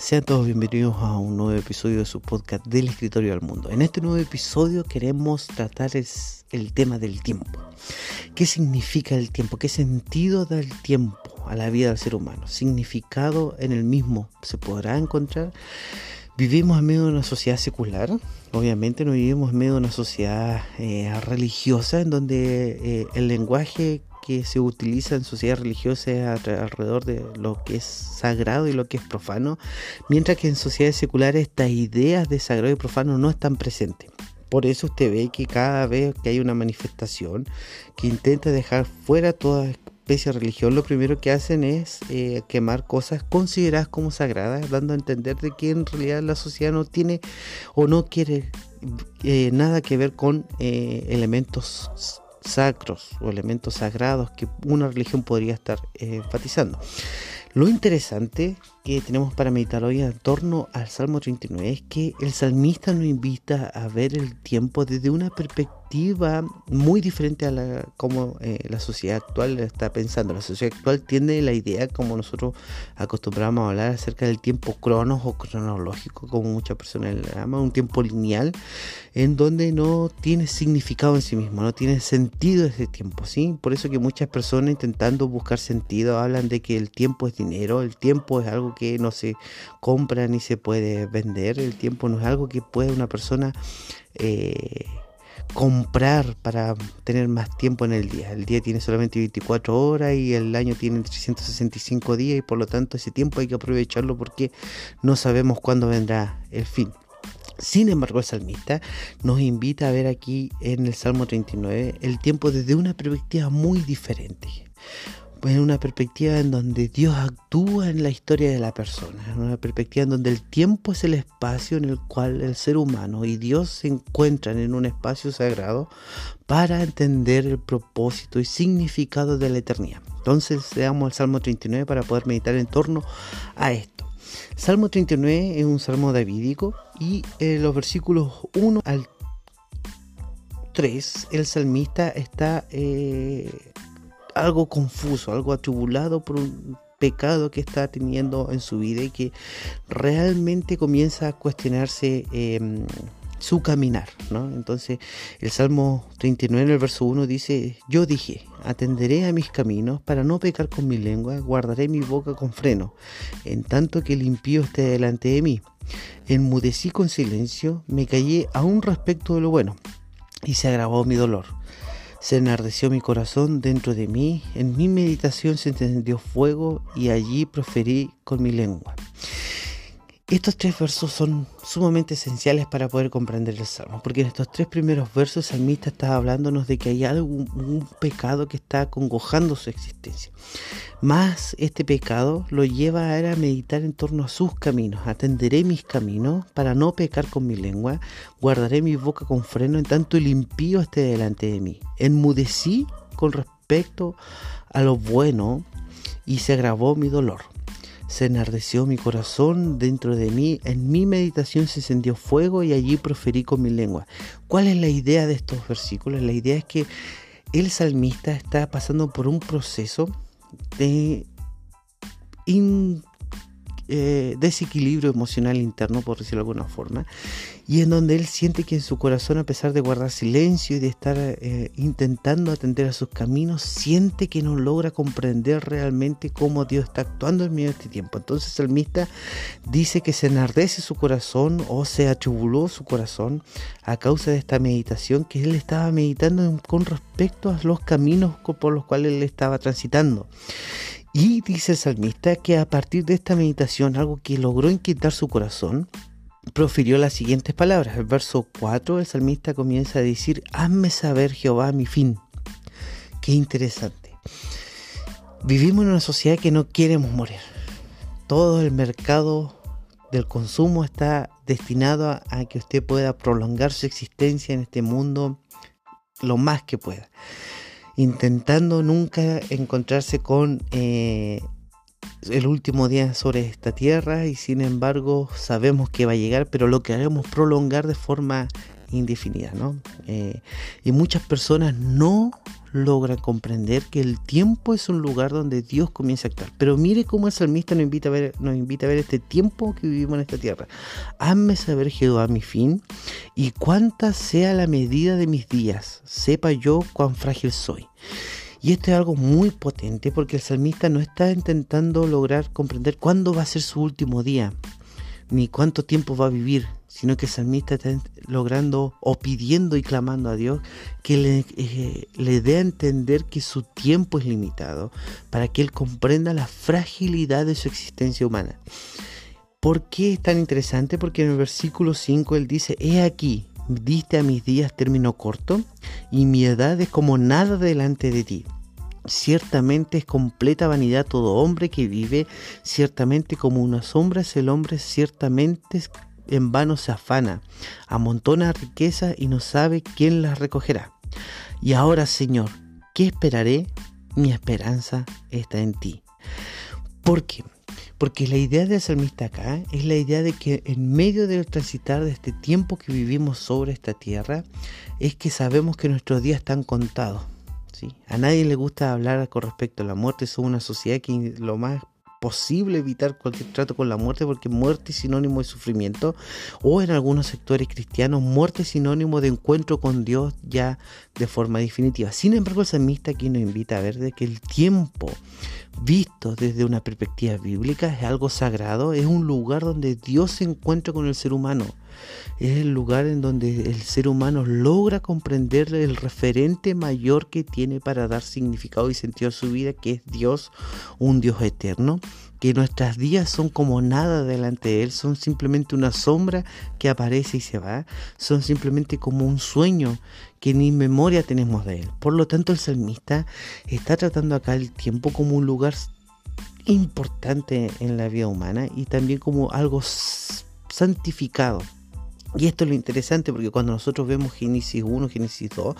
Sean todos bienvenidos a un nuevo episodio de su podcast del escritorio al mundo. En este nuevo episodio queremos tratar el tema del tiempo. ¿Qué significa el tiempo? ¿Qué sentido da el tiempo a la vida del ser humano? ¿Significado en el mismo se podrá encontrar? Vivimos en medio de una sociedad secular, obviamente no vivimos en medio de una sociedad eh, religiosa en donde eh, el lenguaje que se utiliza en sociedad religiosa alrededor de lo que es sagrado y lo que es profano, mientras que en sociedades seculares estas ideas de sagrado y profano no están presentes. Por eso usted ve que cada vez que hay una manifestación que intenta dejar fuera toda especie de religión, lo primero que hacen es eh, quemar cosas consideradas como sagradas, dando a entender de que en realidad la sociedad no tiene o no quiere eh, nada que ver con eh, elementos sacros o elementos sagrados que una religión podría estar enfatizando. Lo interesante que tenemos para meditar hoy en torno al Salmo 39 es que el salmista nos invita a ver el tiempo desde una perspectiva muy diferente a la como eh, la sociedad actual está pensando. La sociedad actual tiene la idea, como nosotros acostumbramos a hablar acerca del tiempo cronos o cronológico, como muchas personas le llaman, un tiempo lineal, en donde no tiene significado en sí mismo, no tiene sentido ese tiempo, ¿sí? Por eso que muchas personas intentando buscar sentido hablan de que el tiempo es dinero, el tiempo es algo que no se compra ni se puede vender, el tiempo no es algo que puede una persona... Eh, comprar para tener más tiempo en el día. El día tiene solamente 24 horas y el año tiene 365 días y por lo tanto ese tiempo hay que aprovecharlo porque no sabemos cuándo vendrá el fin. Sin embargo, el salmista nos invita a ver aquí en el Salmo 39 el tiempo desde una perspectiva muy diferente en una perspectiva en donde Dios actúa en la historia de la persona, en una perspectiva en donde el tiempo es el espacio en el cual el ser humano y Dios se encuentran en un espacio sagrado para entender el propósito y significado de la eternidad. Entonces leamos el Salmo 39 para poder meditar en torno a esto. Salmo 39 es un salmo davídico y en los versículos 1 al 3 el salmista está... Eh, algo confuso, algo atribulado por un pecado que está teniendo en su vida y que realmente comienza a cuestionarse em, su caminar. Entonces el Salmo 39 en el verso 1 dice, yo dije, atenderé a mis caminos para no pecar con mi lengua, guardaré mi boca con freno, en tanto que el impío esté delante de mí. Enmudecí con silencio, me callé aún respecto de lo bueno, y se agravó mi dolor. Se enardeció mi corazón dentro de mí, en mi meditación se encendió fuego y allí proferí con mi lengua. Estos tres versos son sumamente esenciales para poder comprender el Salmo, porque en estos tres primeros versos el salmista está hablándonos de que hay algún un pecado que está congojando su existencia. Más este pecado lo lleva a, a meditar en torno a sus caminos. Atenderé mis caminos para no pecar con mi lengua, guardaré mi boca con freno en tanto el impío esté delante de mí. Enmudecí con respecto a lo bueno y se agravó mi dolor se enardeció mi corazón dentro de mí, en mi meditación se encendió fuego y allí proferí con mi lengua. ¿Cuál es la idea de estos versículos? La idea es que el salmista está pasando por un proceso de eh, desequilibrio emocional interno, por decirlo de alguna forma, y en donde él siente que en su corazón, a pesar de guardar silencio y de estar eh, intentando atender a sus caminos, siente que no logra comprender realmente cómo Dios está actuando en medio de este tiempo. Entonces el salmista dice que se enardece su corazón o se atribuló su corazón a causa de esta meditación que él estaba meditando con respecto a los caminos por los cuales él estaba transitando. Y dice el salmista que a partir de esta meditación, algo que logró inquietar su corazón, profirió las siguientes palabras. El verso 4, el salmista comienza a decir, hazme saber Jehová mi fin. Qué interesante. Vivimos en una sociedad que no queremos morir. Todo el mercado del consumo está destinado a, que usted pueda prolongar su existencia en este mundo lo más que pueda intentando nunca encontrarse con eh, el último día sobre esta tierra y sin embargo sabemos que va a llegar, pero lo queremos prolongar de forma indefinida, ¿no? Eh, y muchas personas no logran comprender que el tiempo es un lugar donde Dios comienza a actuar. Pero mire cómo el salmista nos invita a ver, nos invita a ver este tiempo que vivimos en esta tierra. Hazme saber Jehová mi fin y cuánta sea la medida de mis días. Sepa yo cuán frágil soy. Y esto es algo muy potente porque el salmista no está intentando lograr comprender cuándo va a ser su último día, ni cuánto tiempo va a vivir, sino que el salmista está logrando o pidiendo y clamando a Dios que le, eh, le dé a entender que su tiempo es limitado, para que él comprenda la fragilidad de su existencia humana. ¿Por qué es tan interesante? Porque en el versículo 5 él dice, he aquí, diste a mis días término corto, y mi edad es como nada delante de ti. Ciertamente es completa vanidad todo hombre que vive, ciertamente como una sombra es el hombre, ciertamente en vano se afana, amontona riqueza y no sabe quién las recogerá. Y ahora, Señor, ¿qué esperaré? Mi esperanza está en ti. ¿Por qué? Porque la idea del salmista acá es la idea de que en medio del transitar de este tiempo que vivimos sobre esta tierra, es que sabemos que nuestros días están contados. ¿sí? A nadie le gusta hablar con respecto a la muerte, somos una sociedad que lo más posible evitar cualquier trato con la muerte porque muerte es sinónimo de sufrimiento o en algunos sectores cristianos muerte es sinónimo de encuentro con Dios ya de forma definitiva. Sin embargo el salmista aquí nos invita a ver de que el tiempo visto desde una perspectiva bíblica es algo sagrado, es un lugar donde Dios se encuentra con el ser humano. Es el lugar en donde el ser humano logra comprender el referente mayor que tiene para dar significado y sentido a su vida, que es Dios, un Dios eterno, que nuestras días son como nada delante de Él, son simplemente una sombra que aparece y se va, son simplemente como un sueño que ni memoria tenemos de Él. Por lo tanto, el salmista está tratando acá el tiempo como un lugar importante en la vida humana y también como algo santificado. Y esto es lo interesante porque cuando nosotros vemos Génesis 1, Génesis 2,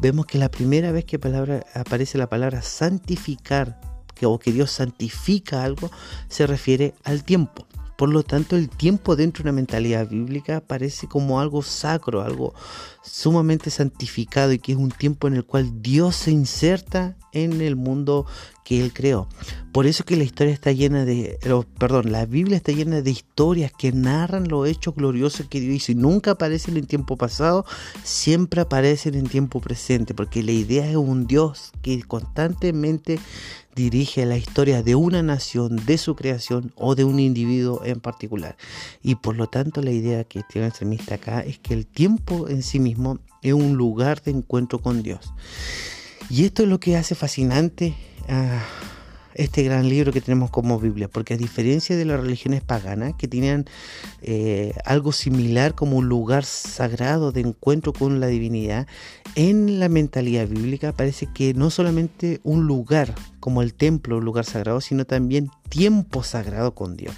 vemos que la primera vez que palabra, aparece la palabra santificar, que, o que Dios santifica algo, se refiere al tiempo. Por lo tanto, el tiempo dentro de una mentalidad bíblica parece como algo sacro, algo sumamente santificado y que es un tiempo en el cual Dios se inserta en el mundo que Él creó. Por eso que la historia está llena de, perdón, la Biblia está llena de historias que narran los hechos gloriosos que Dios hizo y nunca aparecen en tiempo pasado, siempre aparecen en tiempo presente, porque la idea es un Dios que constantemente dirige la historia de una nación, de su creación o de un individuo en particular. Y por lo tanto la idea que tiene el semista acá es que el tiempo en sí mismo es un lugar de encuentro con Dios. Y esto es lo que hace fascinante a este gran libro que tenemos como Biblia, porque a diferencia de las religiones paganas que tenían eh, algo similar como un lugar sagrado de encuentro con la divinidad, en la mentalidad bíblica parece que no solamente un lugar como el templo, un lugar sagrado, sino también tiempo sagrado con Dios.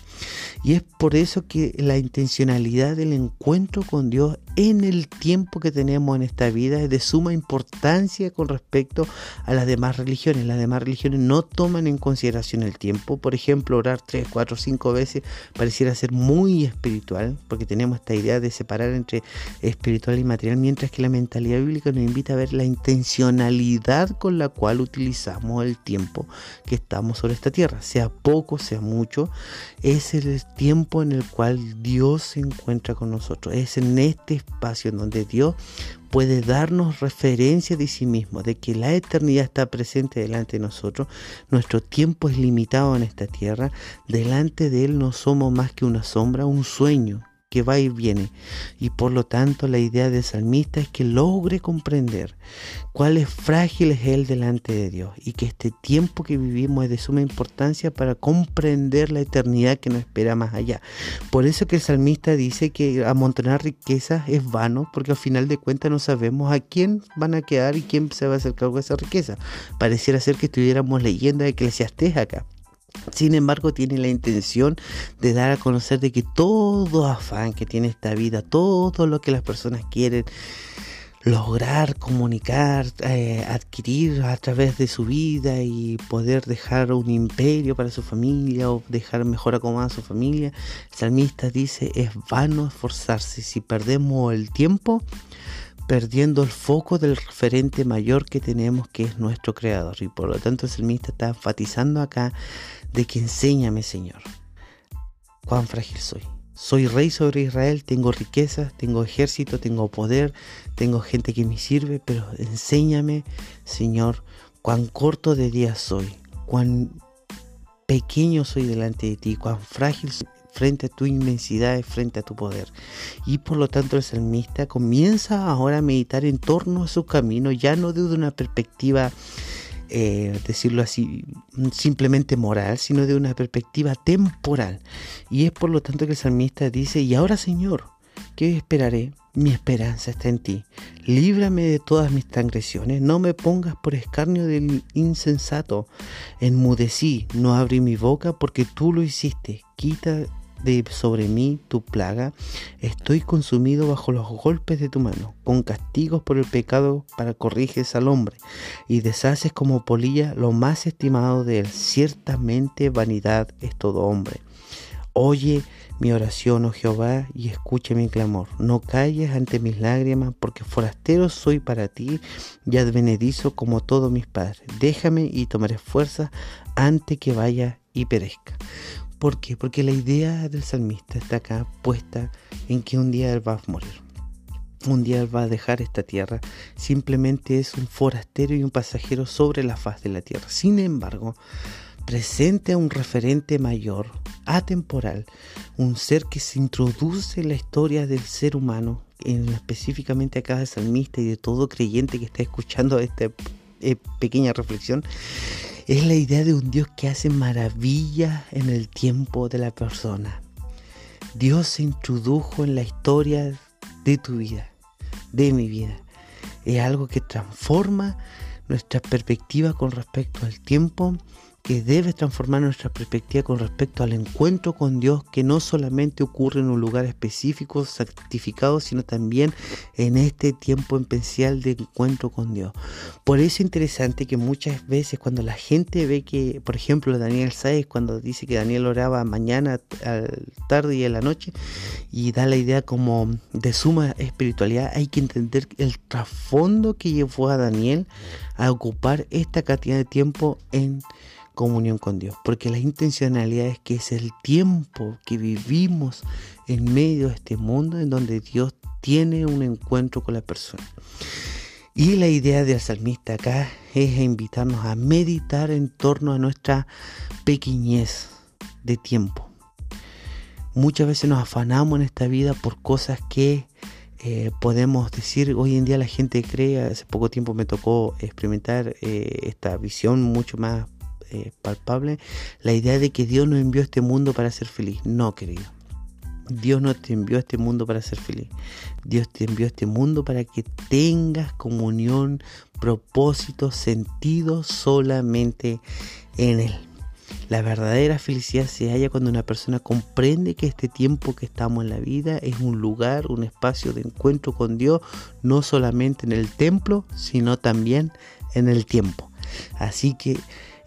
Y es por eso que la intencionalidad del encuentro con Dios en el tiempo que tenemos en esta vida es de suma importancia con respecto a las demás religiones. Las demás religiones no toman en consideración el tiempo. Por ejemplo, orar tres, cuatro, cinco veces pareciera ser muy espiritual, porque tenemos esta idea de separar entre espiritual y material, mientras que la mentalidad bíblica nos invita a ver la intencionalidad con la cual utilizamos el tiempo que estamos sobre esta tierra, sea poco, sea mucho, es el tiempo en el cual Dios se encuentra con nosotros, es en este espacio en donde Dios puede darnos referencia de sí mismo, de que la eternidad está presente delante de nosotros, nuestro tiempo es limitado en esta tierra, delante de Él no somos más que una sombra, un sueño, que va y viene. Y por lo tanto la idea del salmista es que logre comprender cuál es frágil es él delante de Dios y que este tiempo que vivimos es de suma importancia para comprender la eternidad que nos espera más allá. Por eso que el salmista dice que amontonar riquezas es vano porque al final de cuentas no sabemos a quién van a quedar y quién se va a hacer cargo de esa riqueza. Pareciera ser que estuviéramos leyendo de acá. Sin embargo, tiene la intención de dar a conocer de que todo afán que tiene esta vida, todo lo que las personas quieren lograr, comunicar, eh, adquirir a través de su vida y poder dejar un imperio para su familia o dejar mejor acomodada a su familia, el salmista dice, es vano esforzarse. Si perdemos el tiempo, perdiendo el foco del referente mayor que tenemos, que es nuestro Creador. Y por lo tanto el salmista está enfatizando acá de que enséñame, Señor, cuán frágil soy. Soy rey sobre Israel, tengo riquezas, tengo ejército, tengo poder, tengo gente que me sirve, pero enséñame, Señor, cuán corto de día soy, cuán pequeño soy delante de ti, cuán frágil soy frente a tu inmensidad, frente a tu poder. Y por lo tanto el salmista comienza ahora a meditar en torno a su camino, ya no desde una perspectiva, eh, decirlo así, simplemente moral, sino de una perspectiva temporal. Y es por lo tanto que el salmista dice, y ahora Señor, ¿qué esperaré? Mi esperanza está en ti. Líbrame de todas mis transgresiones. No me pongas por escarnio del insensato. Enmudecí, no abrí mi boca porque tú lo hiciste. Quita de sobre mí tu plaga, estoy consumido bajo los golpes de tu mano, con castigos por el pecado para corriges al hombre, y deshaces como polilla lo más estimado de él. Ciertamente vanidad es todo hombre. Oye mi oración, oh Jehová, y escucha mi clamor. No calles ante mis lágrimas, porque forastero soy para ti y advenedizo como todos mis padres. Déjame y tomaré fuerza antes que vaya y perezca. ¿Por qué? Porque la idea del salmista está acá puesta en que un día él va a morir. Un día él va a dejar esta tierra. Simplemente es un forastero y un pasajero sobre la faz de la tierra. Sin embargo, presente a un referente mayor, atemporal, un ser que se introduce en la historia del ser humano, en, específicamente acá del salmista y de todo creyente que está escuchando esta eh, pequeña reflexión, es la idea de un Dios que hace maravillas en el tiempo de la persona. Dios se introdujo en la historia de tu vida, de mi vida. Es algo que transforma nuestra perspectiva con respecto al tiempo que debe transformar nuestra perspectiva con respecto al encuentro con Dios que no solamente ocurre en un lugar específico, santificado, sino también en este tiempo especial de encuentro con Dios. Por eso es interesante que muchas veces cuando la gente ve que, por ejemplo, Daniel Sáez, cuando dice que Daniel oraba mañana, tarde y en la noche, y da la idea como de suma espiritualidad, hay que entender el trasfondo que llevó a Daniel a ocupar esta cantidad de tiempo en comunión con Dios, porque la intencionalidad es que es el tiempo que vivimos en medio de este mundo en donde Dios tiene un encuentro con la persona. Y la idea del salmista acá es invitarnos a meditar en torno a nuestra pequeñez de tiempo. Muchas veces nos afanamos en esta vida por cosas que eh, podemos decir, hoy en día la gente cree, hace poco tiempo me tocó experimentar eh, esta visión mucho más eh, palpable la idea de que Dios nos envió este mundo para ser feliz. No, querido. Dios no te envió este mundo para ser feliz. Dios te envió este mundo para que tengas comunión, propósito, sentido solamente en Él. La verdadera felicidad se halla cuando una persona comprende que este tiempo que estamos en la vida es un lugar, un espacio de encuentro con Dios, no solamente en el templo, sino también en el tiempo. Así que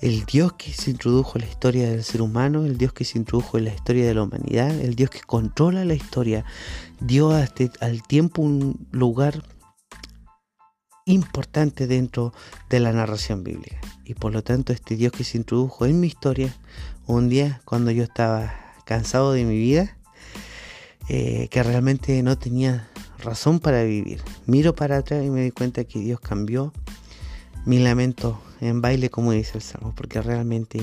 el Dios que se introdujo en la historia del ser humano, el Dios que se introdujo en la historia de la humanidad, el Dios que controla la historia, dio este, al tiempo un lugar importante dentro de la narración bíblica. Y por lo tanto este Dios que se introdujo en mi historia, un día cuando yo estaba cansado de mi vida, eh, que realmente no tenía razón para vivir, miro para atrás y me di cuenta que Dios cambió mi lamento en baile, como dice el Salmo, porque realmente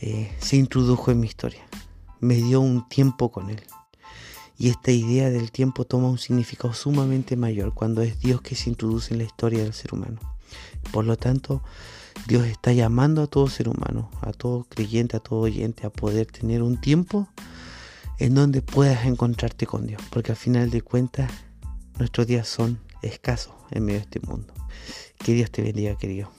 eh, se introdujo en mi historia. Me dio un tiempo con Él. Y esta idea del tiempo toma un significado sumamente mayor cuando es Dios que se introduce en la historia del ser humano. Por lo tanto, Dios está llamando a todo ser humano, a todo creyente, a todo oyente, a poder tener un tiempo en donde puedas encontrarte con Dios. Porque al final de cuentas, nuestros días son escasos en medio de este mundo. Que Dios te bendiga, querido.